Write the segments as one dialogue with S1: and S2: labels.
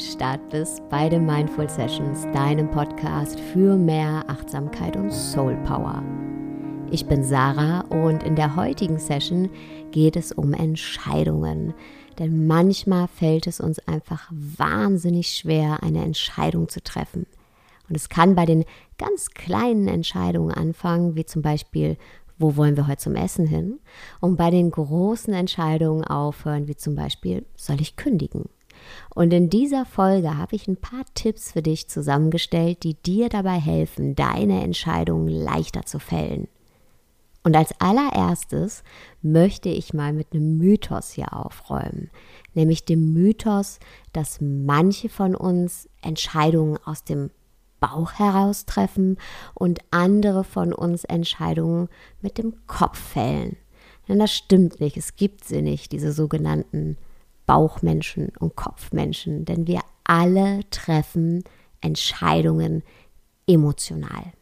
S1: Start bist bei den Mindful Sessions, deinem Podcast für mehr Achtsamkeit und Soul Power. Ich bin Sarah und in der heutigen Session geht es um Entscheidungen. Denn manchmal fällt es uns einfach wahnsinnig schwer, eine Entscheidung zu treffen. Und es kann bei den ganz kleinen Entscheidungen anfangen, wie zum Beispiel, wo wollen wir heute zum Essen hin? Und bei den großen Entscheidungen aufhören, wie zum Beispiel, soll ich kündigen? Und in dieser Folge habe ich ein paar Tipps für dich zusammengestellt, die dir dabei helfen, deine Entscheidungen leichter zu fällen. Und als allererstes möchte ich mal mit einem Mythos hier aufräumen, nämlich dem Mythos, dass manche von uns Entscheidungen aus dem Bauch heraus treffen und andere von uns Entscheidungen mit dem Kopf fällen. Denn das stimmt nicht. Es gibt sie nicht, diese sogenannten Bauchmenschen und Kopfmenschen, denn wir alle treffen Entscheidungen emotional.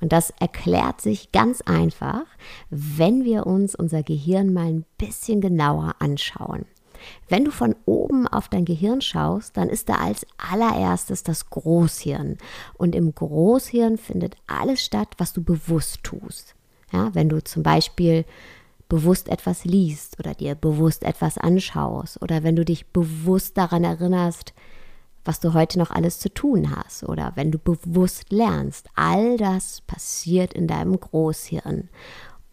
S1: Und das erklärt sich ganz einfach, wenn wir uns unser Gehirn mal ein bisschen genauer anschauen. Wenn du von oben auf dein Gehirn schaust, dann ist da als allererstes das Großhirn. Und im Großhirn findet alles statt, was du bewusst tust. Ja, wenn du zum Beispiel bewusst etwas liest oder dir bewusst etwas anschaust oder wenn du dich bewusst daran erinnerst, was du heute noch alles zu tun hast oder wenn du bewusst lernst. All das passiert in deinem Großhirn.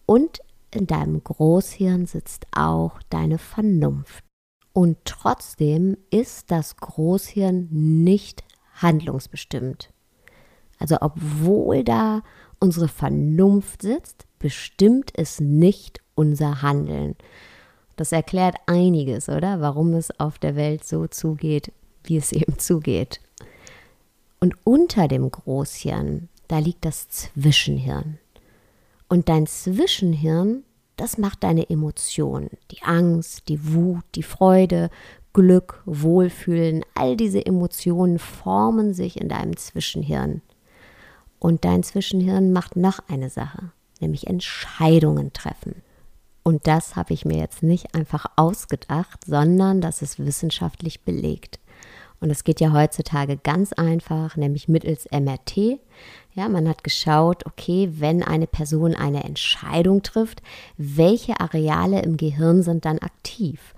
S1: Und in deinem Großhirn sitzt auch deine Vernunft. Und trotzdem ist das Großhirn nicht handlungsbestimmt. Also obwohl da unsere Vernunft sitzt, bestimmt es nicht unser Handeln. Das erklärt einiges, oder? Warum es auf der Welt so zugeht, wie es eben zugeht. Und unter dem Großhirn, da liegt das Zwischenhirn. Und dein Zwischenhirn das macht deine Emotionen, die Angst, die Wut, die Freude, Glück, Wohlfühlen, all diese Emotionen formen sich in deinem Zwischenhirn. Und dein Zwischenhirn macht noch eine Sache, nämlich Entscheidungen treffen. Und das habe ich mir jetzt nicht einfach ausgedacht, sondern das ist wissenschaftlich belegt. Und es geht ja heutzutage ganz einfach, nämlich mittels MRT. Ja, man hat geschaut, okay, wenn eine Person eine Entscheidung trifft, welche Areale im Gehirn sind dann aktiv?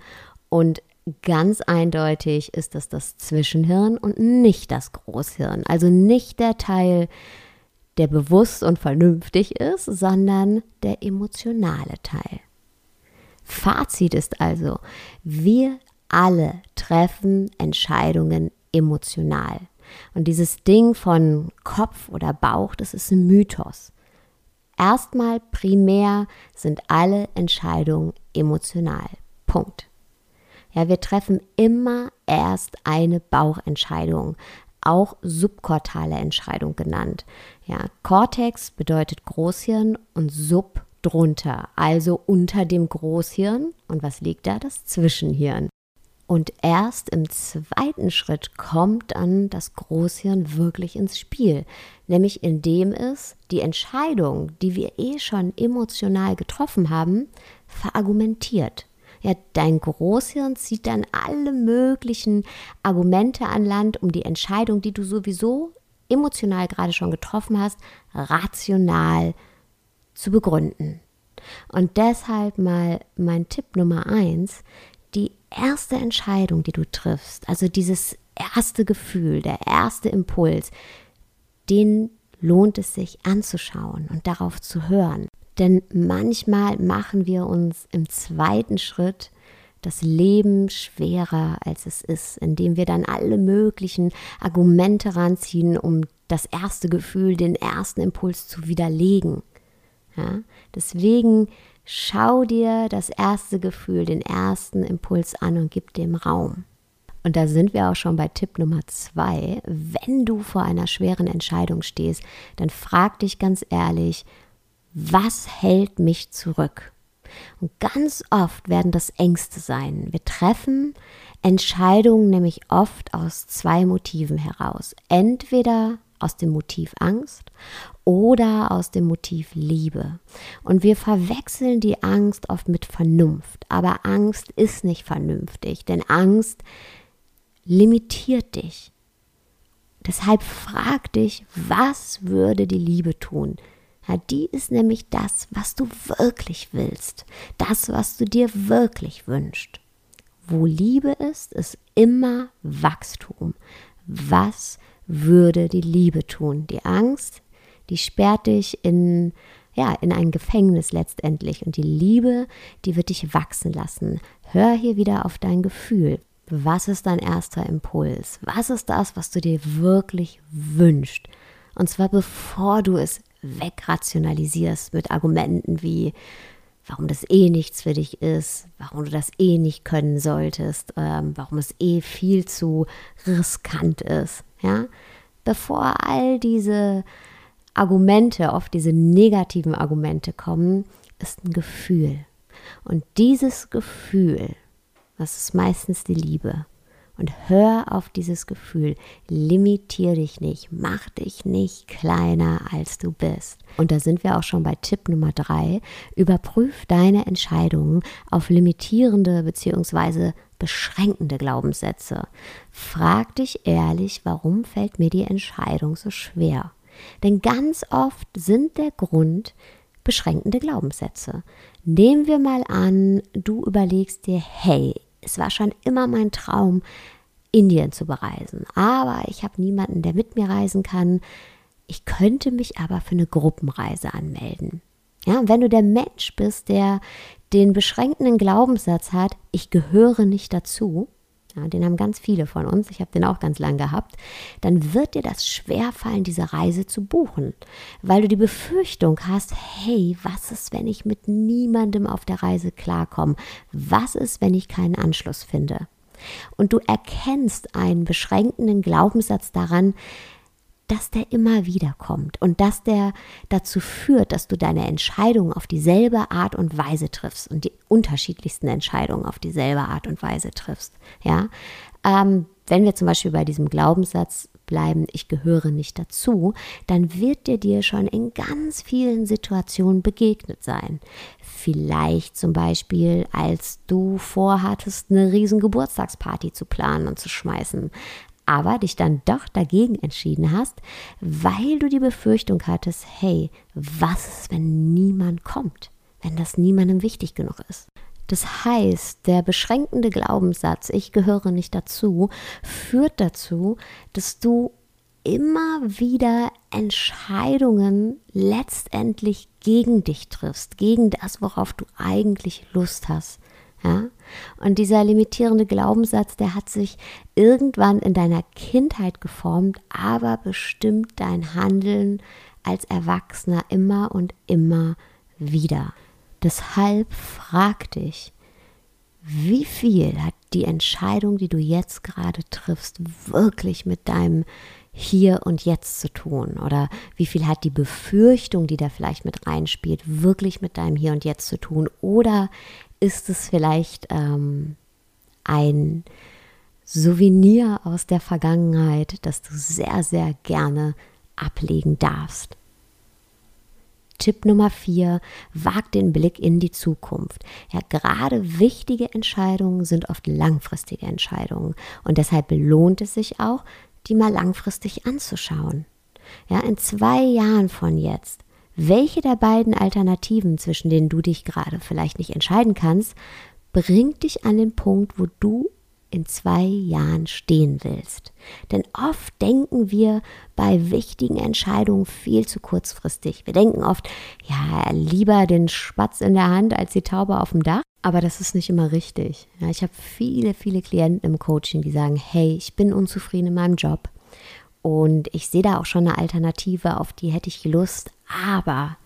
S1: Und ganz eindeutig ist das das Zwischenhirn und nicht das Großhirn. Also nicht der Teil, der bewusst und vernünftig ist, sondern der emotionale Teil. Fazit ist also, wir alle treffen Entscheidungen emotional. Und dieses Ding von Kopf oder Bauch, das ist ein Mythos. Erstmal primär sind alle Entscheidungen emotional. Punkt. Ja, wir treffen immer erst eine Bauchentscheidung, auch subkortale Entscheidung genannt. Ja, Cortex bedeutet Großhirn und Sub drunter, also unter dem Großhirn. Und was liegt da? Das Zwischenhirn. Und erst im zweiten Schritt kommt dann das Großhirn wirklich ins Spiel, nämlich indem es die Entscheidung, die wir eh schon emotional getroffen haben, verargumentiert. Ja, dein Großhirn zieht dann alle möglichen Argumente an Land, um die Entscheidung, die du sowieso emotional gerade schon getroffen hast, rational zu begründen. Und deshalb mal mein Tipp Nummer eins, die erste Entscheidung, die du triffst, also dieses erste Gefühl, der erste Impuls, den lohnt es sich anzuschauen und darauf zu hören. Denn manchmal machen wir uns im zweiten Schritt das Leben schwerer, als es ist, indem wir dann alle möglichen Argumente ranziehen, um das erste Gefühl, den ersten Impuls zu widerlegen. Ja? Deswegen Schau dir das erste Gefühl, den ersten Impuls an und gib dem Raum. Und da sind wir auch schon bei Tipp Nummer zwei. Wenn du vor einer schweren Entscheidung stehst, dann frag dich ganz ehrlich, was hält mich zurück? Und ganz oft werden das Ängste sein. Wir treffen Entscheidungen nämlich oft aus zwei Motiven heraus. Entweder aus dem Motiv Angst oder aus dem Motiv Liebe. Und wir verwechseln die Angst oft mit Vernunft. Aber Angst ist nicht vernünftig, denn Angst limitiert dich. Deshalb frag dich, was würde die Liebe tun? Ja, die ist nämlich das, was du wirklich willst, das, was du dir wirklich wünschst. Wo Liebe ist, ist immer Wachstum. Was würde die Liebe tun? Die Angst, die sperrt dich in, ja, in ein Gefängnis letztendlich. Und die Liebe, die wird dich wachsen lassen. Hör hier wieder auf dein Gefühl. Was ist dein erster Impuls? Was ist das, was du dir wirklich wünschst? Und zwar bevor du es wegrationalisierst mit Argumenten wie, warum das eh nichts für dich ist, warum du das eh nicht können solltest, ähm, warum es eh viel zu riskant ist. Ja? Bevor all diese Argumente, oft diese negativen Argumente kommen, ist ein Gefühl. Und dieses Gefühl, das ist meistens die Liebe. Und hör auf dieses Gefühl. Limitier dich nicht. Mach dich nicht kleiner, als du bist. Und da sind wir auch schon bei Tipp Nummer drei. Überprüf deine Entscheidungen auf limitierende bzw. beschränkende Glaubenssätze. Frag dich ehrlich, warum fällt mir die Entscheidung so schwer? Denn ganz oft sind der Grund beschränkende Glaubenssätze. Nehmen wir mal an, du überlegst dir, hey, es war schon immer mein Traum, Indien zu bereisen. Aber ich habe niemanden, der mit mir reisen kann. Ich könnte mich aber für eine Gruppenreise anmelden. Ja, und wenn du der Mensch bist, der den beschränkenden Glaubenssatz hat, ich gehöre nicht dazu, ja, den haben ganz viele von uns, ich habe den auch ganz lang gehabt, dann wird dir das schwerfallen, diese Reise zu buchen, weil du die Befürchtung hast, hey, was ist, wenn ich mit niemandem auf der Reise klarkomme? Was ist, wenn ich keinen Anschluss finde? Und du erkennst einen beschränkenden Glaubenssatz daran, dass der immer wieder kommt und dass der dazu führt, dass du deine Entscheidungen auf dieselbe Art und Weise triffst und die unterschiedlichsten Entscheidungen auf dieselbe Art und Weise triffst. Ja, ähm, wenn wir zum Beispiel bei diesem Glaubenssatz bleiben, ich gehöre nicht dazu, dann wird dir dir schon in ganz vielen Situationen begegnet sein. Vielleicht zum Beispiel, als du vorhattest, eine riesen Geburtstagsparty zu planen und zu schmeißen aber dich dann doch dagegen entschieden hast, weil du die Befürchtung hattest, hey, was ist, wenn niemand kommt, wenn das niemandem wichtig genug ist? Das heißt, der beschränkende Glaubenssatz, ich gehöre nicht dazu, führt dazu, dass du immer wieder Entscheidungen letztendlich gegen dich triffst, gegen das, worauf du eigentlich Lust hast. Ja? Und dieser limitierende Glaubenssatz, der hat sich irgendwann in deiner Kindheit geformt, aber bestimmt dein Handeln als Erwachsener immer und immer wieder. Deshalb frag dich, wie viel hat die Entscheidung, die du jetzt gerade triffst, wirklich mit deinem hier und jetzt zu tun? Oder wie viel hat die Befürchtung, die da vielleicht mit reinspielt, wirklich mit deinem hier und jetzt zu tun? Oder ist es vielleicht ähm, ein Souvenir aus der Vergangenheit, das du sehr, sehr gerne ablegen darfst. Tipp Nummer vier, wag den Blick in die Zukunft. Ja, gerade wichtige Entscheidungen sind oft langfristige Entscheidungen und deshalb lohnt es sich auch, die mal langfristig anzuschauen. Ja, in zwei Jahren von jetzt welche der beiden Alternativen, zwischen denen du dich gerade vielleicht nicht entscheiden kannst, bringt dich an den Punkt, wo du in zwei Jahren stehen willst. Denn oft denken wir bei wichtigen Entscheidungen viel zu kurzfristig. Wir denken oft, ja, lieber den Spatz in der Hand als die Taube auf dem Dach. Aber das ist nicht immer richtig. Ja, ich habe viele, viele Klienten im Coaching, die sagen, hey, ich bin unzufrieden in meinem Job. Und ich sehe da auch schon eine Alternative, auf die hätte ich Lust. Aber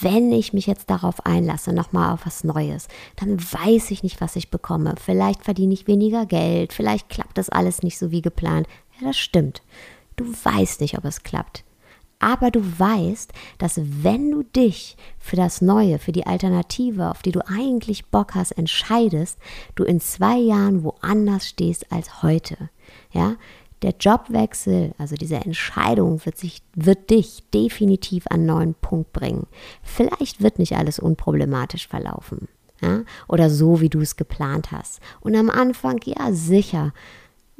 S1: wenn ich mich jetzt darauf einlasse, nochmal auf was Neues, dann weiß ich nicht, was ich bekomme. Vielleicht verdiene ich weniger Geld, vielleicht klappt das alles nicht so wie geplant. Ja, das stimmt. Du weißt nicht, ob es klappt. Aber du weißt, dass wenn du dich für das Neue, für die Alternative, auf die du eigentlich Bock hast, entscheidest, du in zwei Jahren woanders stehst als heute. Ja, der Jobwechsel, also diese Entscheidung, wird, sich, wird dich definitiv an einen neuen Punkt bringen. Vielleicht wird nicht alles unproblematisch verlaufen. Ja? Oder so, wie du es geplant hast. Und am Anfang, ja, sicher,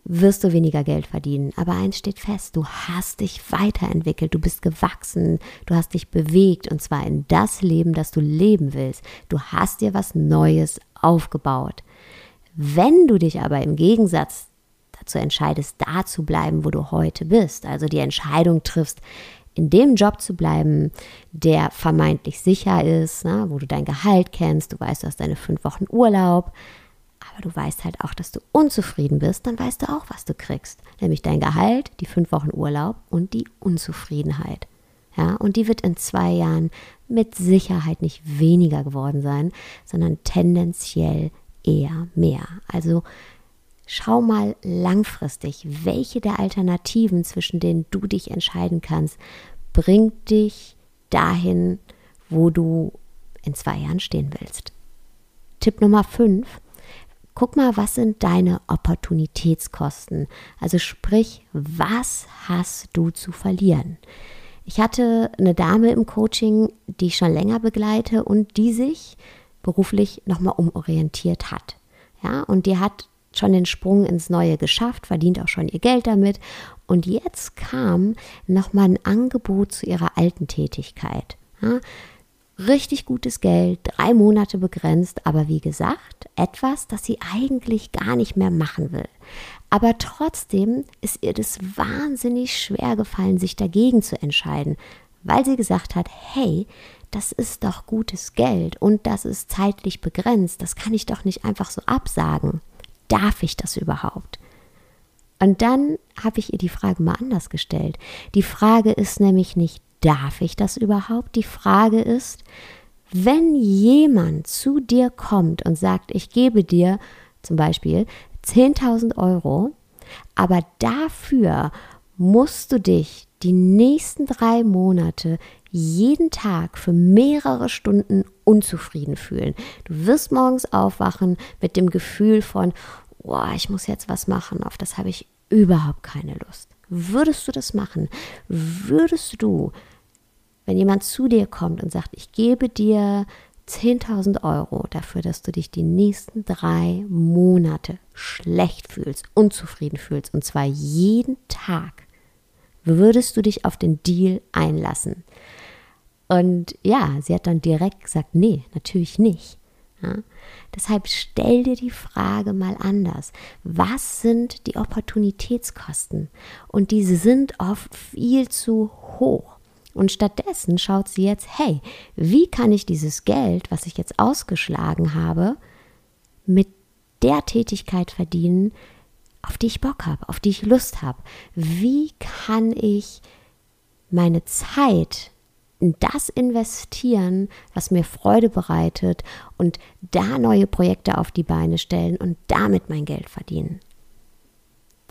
S1: wirst du weniger Geld verdienen. Aber eins steht fest, du hast dich weiterentwickelt, du bist gewachsen, du hast dich bewegt und zwar in das Leben, das du leben willst. Du hast dir was Neues aufgebaut. Wenn du dich aber im Gegensatz dazu entscheidest, da zu bleiben, wo du heute bist, also die Entscheidung triffst, in dem Job zu bleiben, der vermeintlich sicher ist, ne, wo du dein Gehalt kennst, du weißt, du hast deine fünf Wochen Urlaub, aber du weißt halt auch, dass du unzufrieden bist, dann weißt du auch, was du kriegst. Nämlich dein Gehalt, die fünf Wochen Urlaub und die Unzufriedenheit. Ja, und die wird in zwei Jahren mit Sicherheit nicht weniger geworden sein, sondern tendenziell eher mehr. Also schau mal langfristig, welche der Alternativen, zwischen denen du dich entscheiden kannst, bringt dich dahin, wo du in zwei Jahren stehen willst. Tipp Nummer 5 guck mal, was sind deine Opportunitätskosten? Also sprich, was hast du zu verlieren? Ich hatte eine Dame im Coaching, die ich schon länger begleite und die sich beruflich nochmal umorientiert hat. Ja, und die hat schon den Sprung ins Neue geschafft, verdient auch schon ihr Geld damit. Und jetzt kam nochmal ein Angebot zu ihrer alten Tätigkeit. Ja, richtig gutes Geld, drei Monate begrenzt, aber wie gesagt, etwas, das sie eigentlich gar nicht mehr machen will. Aber trotzdem ist ihr das wahnsinnig schwer gefallen, sich dagegen zu entscheiden, weil sie gesagt hat, hey, das ist doch gutes Geld und das ist zeitlich begrenzt, das kann ich doch nicht einfach so absagen. Darf ich das überhaupt? Und dann habe ich ihr die Frage mal anders gestellt. Die Frage ist nämlich nicht, darf ich das überhaupt? Die Frage ist, wenn jemand zu dir kommt und sagt, ich gebe dir zum Beispiel 10.000 Euro, aber dafür musst du dich die nächsten drei Monate jeden Tag für mehrere Stunden unzufrieden fühlen. Du wirst morgens aufwachen mit dem Gefühl von, oh, ich muss jetzt was machen, auf das habe ich überhaupt keine Lust. Würdest du das machen? Würdest du wenn jemand zu dir kommt und sagt, ich gebe dir 10.000 Euro dafür, dass du dich die nächsten drei Monate schlecht fühlst, unzufrieden fühlst, und zwar jeden Tag, würdest du dich auf den Deal einlassen? Und ja, sie hat dann direkt gesagt, nee, natürlich nicht. Ja? Deshalb stell dir die Frage mal anders. Was sind die Opportunitätskosten? Und diese sind oft viel zu hoch. Und stattdessen schaut sie jetzt, hey, wie kann ich dieses Geld, was ich jetzt ausgeschlagen habe, mit der Tätigkeit verdienen, auf die ich Bock habe, auf die ich Lust habe? Wie kann ich meine Zeit in das investieren, was mir Freude bereitet und da neue Projekte auf die Beine stellen und damit mein Geld verdienen?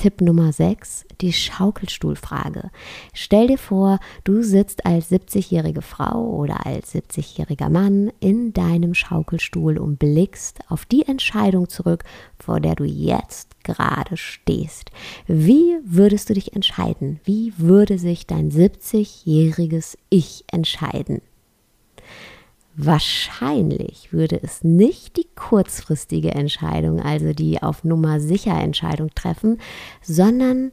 S1: Tipp Nummer 6, die Schaukelstuhlfrage. Stell dir vor, du sitzt als 70-jährige Frau oder als 70-jähriger Mann in deinem Schaukelstuhl und blickst auf die Entscheidung zurück, vor der du jetzt gerade stehst. Wie würdest du dich entscheiden? Wie würde sich dein 70-jähriges Ich entscheiden? Wahrscheinlich würde es nicht die kurzfristige Entscheidung, also die auf Nummer sicher Entscheidung treffen, sondern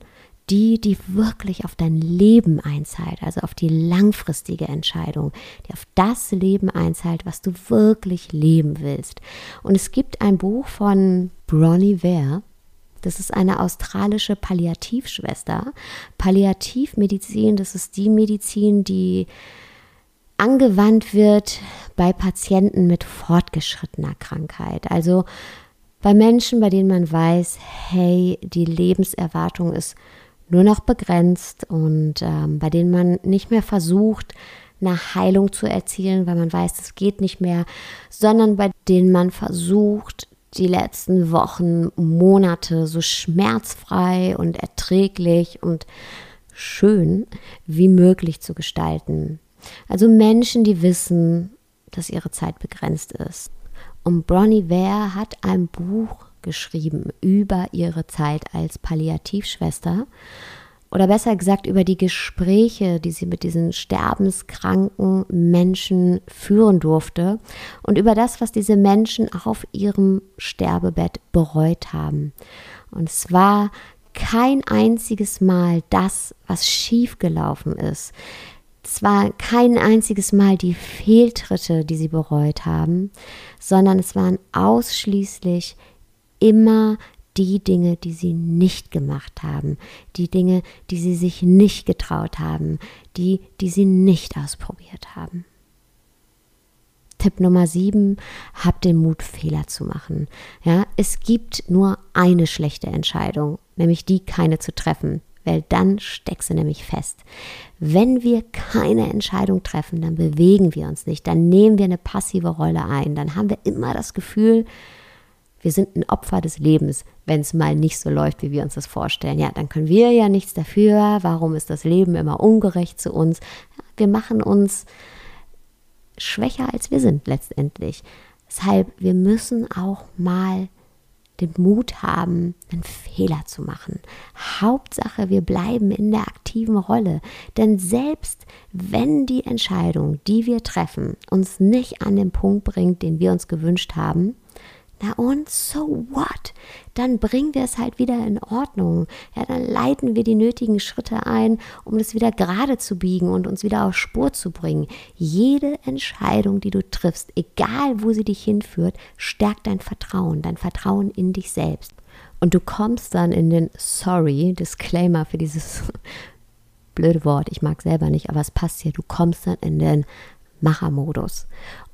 S1: die, die wirklich auf dein Leben einzahlt, also auf die langfristige Entscheidung, die auf das Leben einzahlt, was du wirklich leben willst. Und es gibt ein Buch von Bronnie Ware, das ist eine australische Palliativschwester. Palliativmedizin, das ist die Medizin, die angewandt wird bei Patienten mit fortgeschrittener Krankheit. Also bei Menschen, bei denen man weiß, hey, die Lebenserwartung ist nur noch begrenzt und ähm, bei denen man nicht mehr versucht, eine Heilung zu erzielen, weil man weiß, es geht nicht mehr, sondern bei denen man versucht, die letzten Wochen, Monate so schmerzfrei und erträglich und schön wie möglich zu gestalten. Also Menschen, die wissen, dass ihre Zeit begrenzt ist. Und Bronnie Ware hat ein Buch geschrieben über ihre Zeit als Palliativschwester oder besser gesagt über die Gespräche, die sie mit diesen sterbenskranken Menschen führen durfte und über das, was diese Menschen auf ihrem Sterbebett bereut haben. Und es war kein einziges Mal das, was schiefgelaufen ist. Es war kein einziges Mal die Fehltritte, die sie bereut haben, sondern es waren ausschließlich immer die Dinge, die sie nicht gemacht haben, die Dinge, die sie sich nicht getraut haben, die, die sie nicht ausprobiert haben. Tipp Nummer 7, habt den Mut, Fehler zu machen. Ja, es gibt nur eine schlechte Entscheidung, nämlich die, keine zu treffen, weil dann steckst du nämlich fest. Wenn wir keine Entscheidung treffen, dann bewegen wir uns nicht, dann nehmen wir eine passive Rolle ein, dann haben wir immer das Gefühl, wir sind ein Opfer des Lebens, wenn es mal nicht so läuft, wie wir uns das vorstellen. Ja, dann können wir ja nichts dafür. Warum ist das Leben immer ungerecht zu uns? Wir machen uns schwächer, als wir sind letztendlich. Deshalb, wir müssen auch mal den Mut haben, einen Fehler zu machen. Hauptsache, wir bleiben in der aktiven Rolle. Denn selbst wenn die Entscheidung, die wir treffen, uns nicht an den Punkt bringt, den wir uns gewünscht haben, na und so what? Dann bringen wir es halt wieder in Ordnung. Ja, dann leiten wir die nötigen Schritte ein, um es wieder gerade zu biegen und uns wieder auf Spur zu bringen. Jede Entscheidung, die du triffst, egal wo sie dich hinführt, stärkt dein Vertrauen, dein Vertrauen in dich selbst. Und du kommst dann in den Sorry, Disclaimer für dieses blöde Wort, ich mag selber nicht, aber es passt hier, du kommst dann in den Machermodus.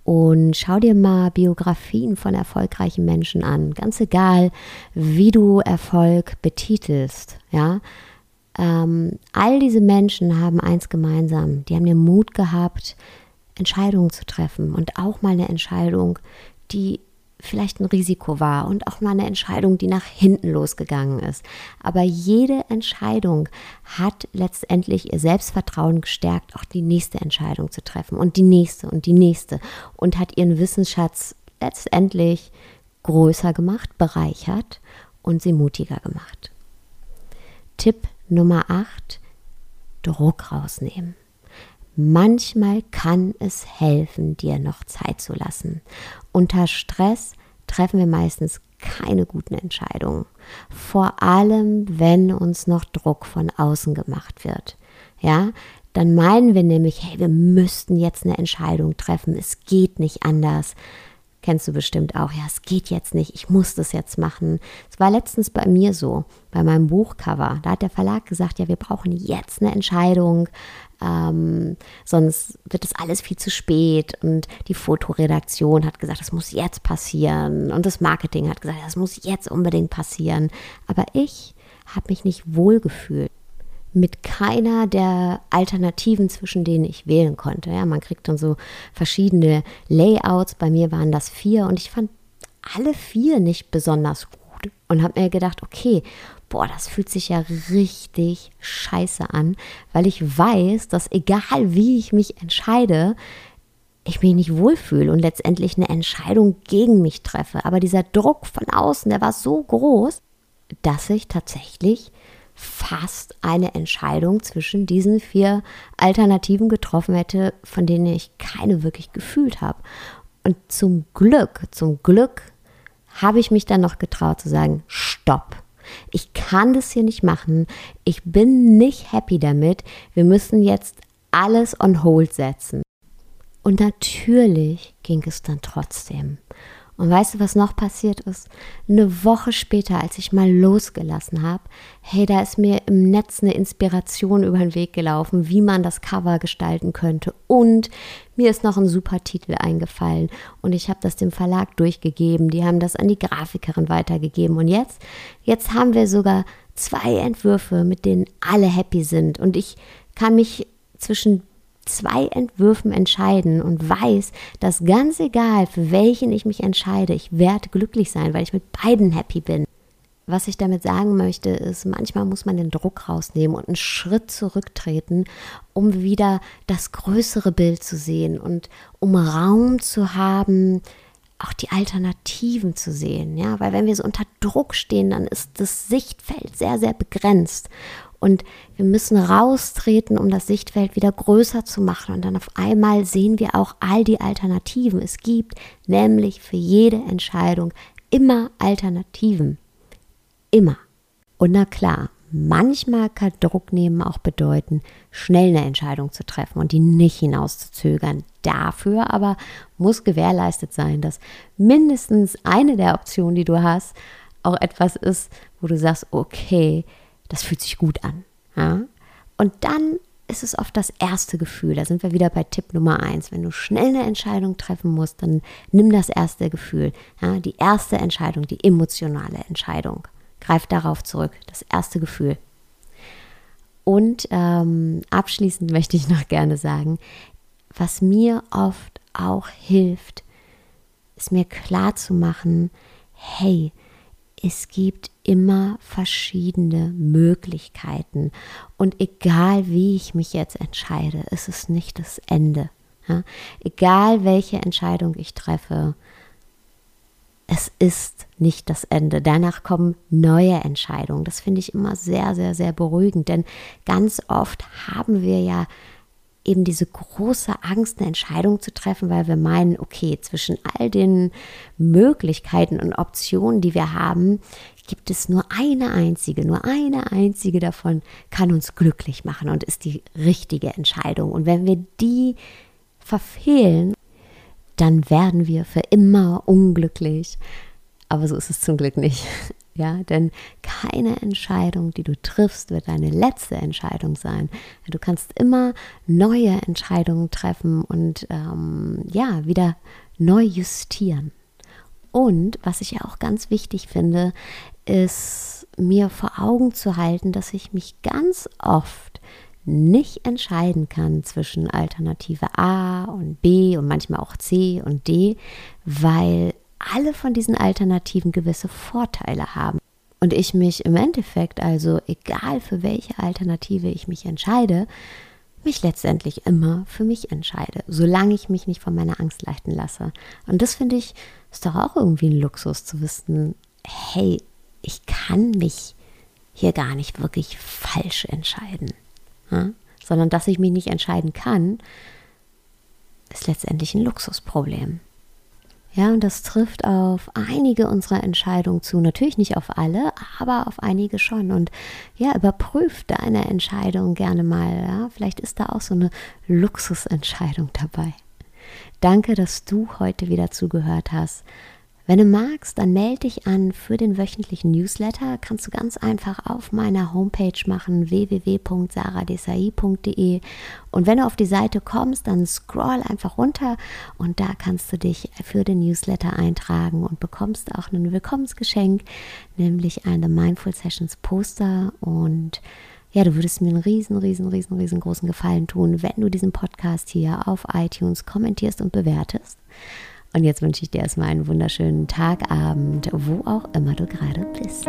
S1: Und schau dir mal Biografien von erfolgreichen Menschen an. Ganz egal, wie du Erfolg betitelst. Ja, ähm, all diese Menschen haben eins gemeinsam. Die haben den Mut gehabt, Entscheidungen zu treffen und auch mal eine Entscheidung, die vielleicht ein Risiko war und auch mal eine Entscheidung, die nach hinten losgegangen ist. Aber jede Entscheidung hat letztendlich ihr Selbstvertrauen gestärkt, auch die nächste Entscheidung zu treffen und die nächste und die nächste und hat ihren Wissensschatz letztendlich größer gemacht, bereichert und sie mutiger gemacht. Tipp Nummer 8, Druck rausnehmen. Manchmal kann es helfen, dir noch Zeit zu lassen. Unter Stress treffen wir meistens keine guten Entscheidungen. Vor allem, wenn uns noch Druck von außen gemacht wird. Ja, dann meinen wir nämlich, hey, wir müssten jetzt eine Entscheidung treffen. Es geht nicht anders. Kennst du bestimmt auch. Ja, es geht jetzt nicht. Ich muss das jetzt machen. Es war letztens bei mir so, bei meinem Buchcover. Da hat der Verlag gesagt, ja, wir brauchen jetzt eine Entscheidung. Ähm, sonst wird es alles viel zu spät. Und die Fotoredaktion hat gesagt, das muss jetzt passieren. Und das Marketing hat gesagt, das muss jetzt unbedingt passieren. Aber ich habe mich nicht wohlgefühlt mit keiner der Alternativen, zwischen denen ich wählen konnte. Ja, man kriegt dann so verschiedene Layouts. Bei mir waren das vier und ich fand alle vier nicht besonders gut und habe mir gedacht, okay, boah, das fühlt sich ja richtig scheiße an, weil ich weiß, dass egal wie ich mich entscheide, ich mich nicht wohlfühle und letztendlich eine Entscheidung gegen mich treffe. Aber dieser Druck von außen, der war so groß, dass ich tatsächlich fast eine Entscheidung zwischen diesen vier Alternativen getroffen hätte, von denen ich keine wirklich gefühlt habe. Und zum Glück, zum Glück habe ich mich dann noch getraut zu sagen, stopp. Ich kann das hier nicht machen. Ich bin nicht happy damit. Wir müssen jetzt alles on hold setzen. Und natürlich ging es dann trotzdem. Und weißt du, was noch passiert ist? Eine Woche später, als ich mal losgelassen habe, hey, da ist mir im Netz eine Inspiration über den Weg gelaufen, wie man das Cover gestalten könnte. Und mir ist noch ein super Titel eingefallen. Und ich habe das dem Verlag durchgegeben. Die haben das an die Grafikerin weitergegeben. Und jetzt, jetzt haben wir sogar zwei Entwürfe, mit denen alle happy sind. Und ich kann mich zwischen zwei Entwürfen entscheiden und weiß, dass ganz egal, für welchen ich mich entscheide, ich werde glücklich sein, weil ich mit beiden happy bin. Was ich damit sagen möchte, ist, manchmal muss man den Druck rausnehmen und einen Schritt zurücktreten, um wieder das größere Bild zu sehen und um Raum zu haben, auch die Alternativen zu sehen. Ja, weil wenn wir so unter Druck stehen, dann ist das Sichtfeld sehr, sehr begrenzt. Und wir müssen raustreten, um das Sichtfeld wieder größer zu machen. Und dann auf einmal sehen wir auch all die Alternativen. Es gibt nämlich für jede Entscheidung immer Alternativen. Immer. Und na klar, manchmal kann Druck nehmen auch bedeuten, schnell eine Entscheidung zu treffen und die nicht hinauszuzögern. Dafür aber muss gewährleistet sein, dass mindestens eine der Optionen, die du hast, auch etwas ist, wo du sagst, okay, das fühlt sich gut an. Ja? Und dann ist es oft das erste Gefühl. Da sind wir wieder bei Tipp Nummer eins. Wenn du schnell eine Entscheidung treffen musst, dann nimm das erste Gefühl. Ja? Die erste Entscheidung, die emotionale Entscheidung. Greif darauf zurück, das erste Gefühl. Und ähm, abschließend möchte ich noch gerne sagen, was mir oft auch hilft, ist mir klar zu machen, hey, es gibt immer verschiedene Möglichkeiten. Und egal wie ich mich jetzt entscheide, ist es nicht das Ende. Ja? Egal welche Entscheidung ich treffe, es ist nicht das Ende. Danach kommen neue Entscheidungen. Das finde ich immer sehr, sehr, sehr beruhigend, denn ganz oft haben wir ja eben diese große Angst, eine Entscheidung zu treffen, weil wir meinen, okay, zwischen all den Möglichkeiten und Optionen, die wir haben, gibt es nur eine einzige, nur eine einzige davon kann uns glücklich machen und ist die richtige Entscheidung. Und wenn wir die verfehlen, dann werden wir für immer unglücklich. Aber so ist es zum Glück nicht. Ja, denn keine Entscheidung, die du triffst, wird deine letzte Entscheidung sein. Du kannst immer neue Entscheidungen treffen und ähm, ja, wieder neu justieren. Und was ich auch ganz wichtig finde, ist mir vor Augen zu halten, dass ich mich ganz oft nicht entscheiden kann zwischen Alternative A und B und manchmal auch C und D, weil alle von diesen Alternativen gewisse Vorteile haben. Und ich mich im Endeffekt, also egal für welche Alternative ich mich entscheide, mich letztendlich immer für mich entscheide, solange ich mich nicht von meiner Angst leiten lasse. Und das finde ich, ist doch auch irgendwie ein Luxus zu wissen, hey, ich kann mich hier gar nicht wirklich falsch entscheiden. Ja? Sondern dass ich mich nicht entscheiden kann, ist letztendlich ein Luxusproblem. Ja, und das trifft auf einige unserer Entscheidungen zu. Natürlich nicht auf alle, aber auf einige schon. Und ja, überprüf deine Entscheidung gerne mal. Ja? Vielleicht ist da auch so eine Luxusentscheidung dabei. Danke, dass du heute wieder zugehört hast. Wenn du magst, dann melde dich an für den wöchentlichen Newsletter. Kannst du ganz einfach auf meiner Homepage machen, www.saradesai.de. Und wenn du auf die Seite kommst, dann scroll einfach runter und da kannst du dich für den Newsletter eintragen und bekommst auch ein Willkommensgeschenk, nämlich ein The Mindful Sessions Poster und ja, du würdest mir einen riesen, riesen, riesen, riesengroßen Gefallen tun, wenn du diesen Podcast hier auf iTunes kommentierst und bewertest. Und jetzt wünsche ich dir erstmal einen wunderschönen Tag, Abend, wo auch immer du gerade bist.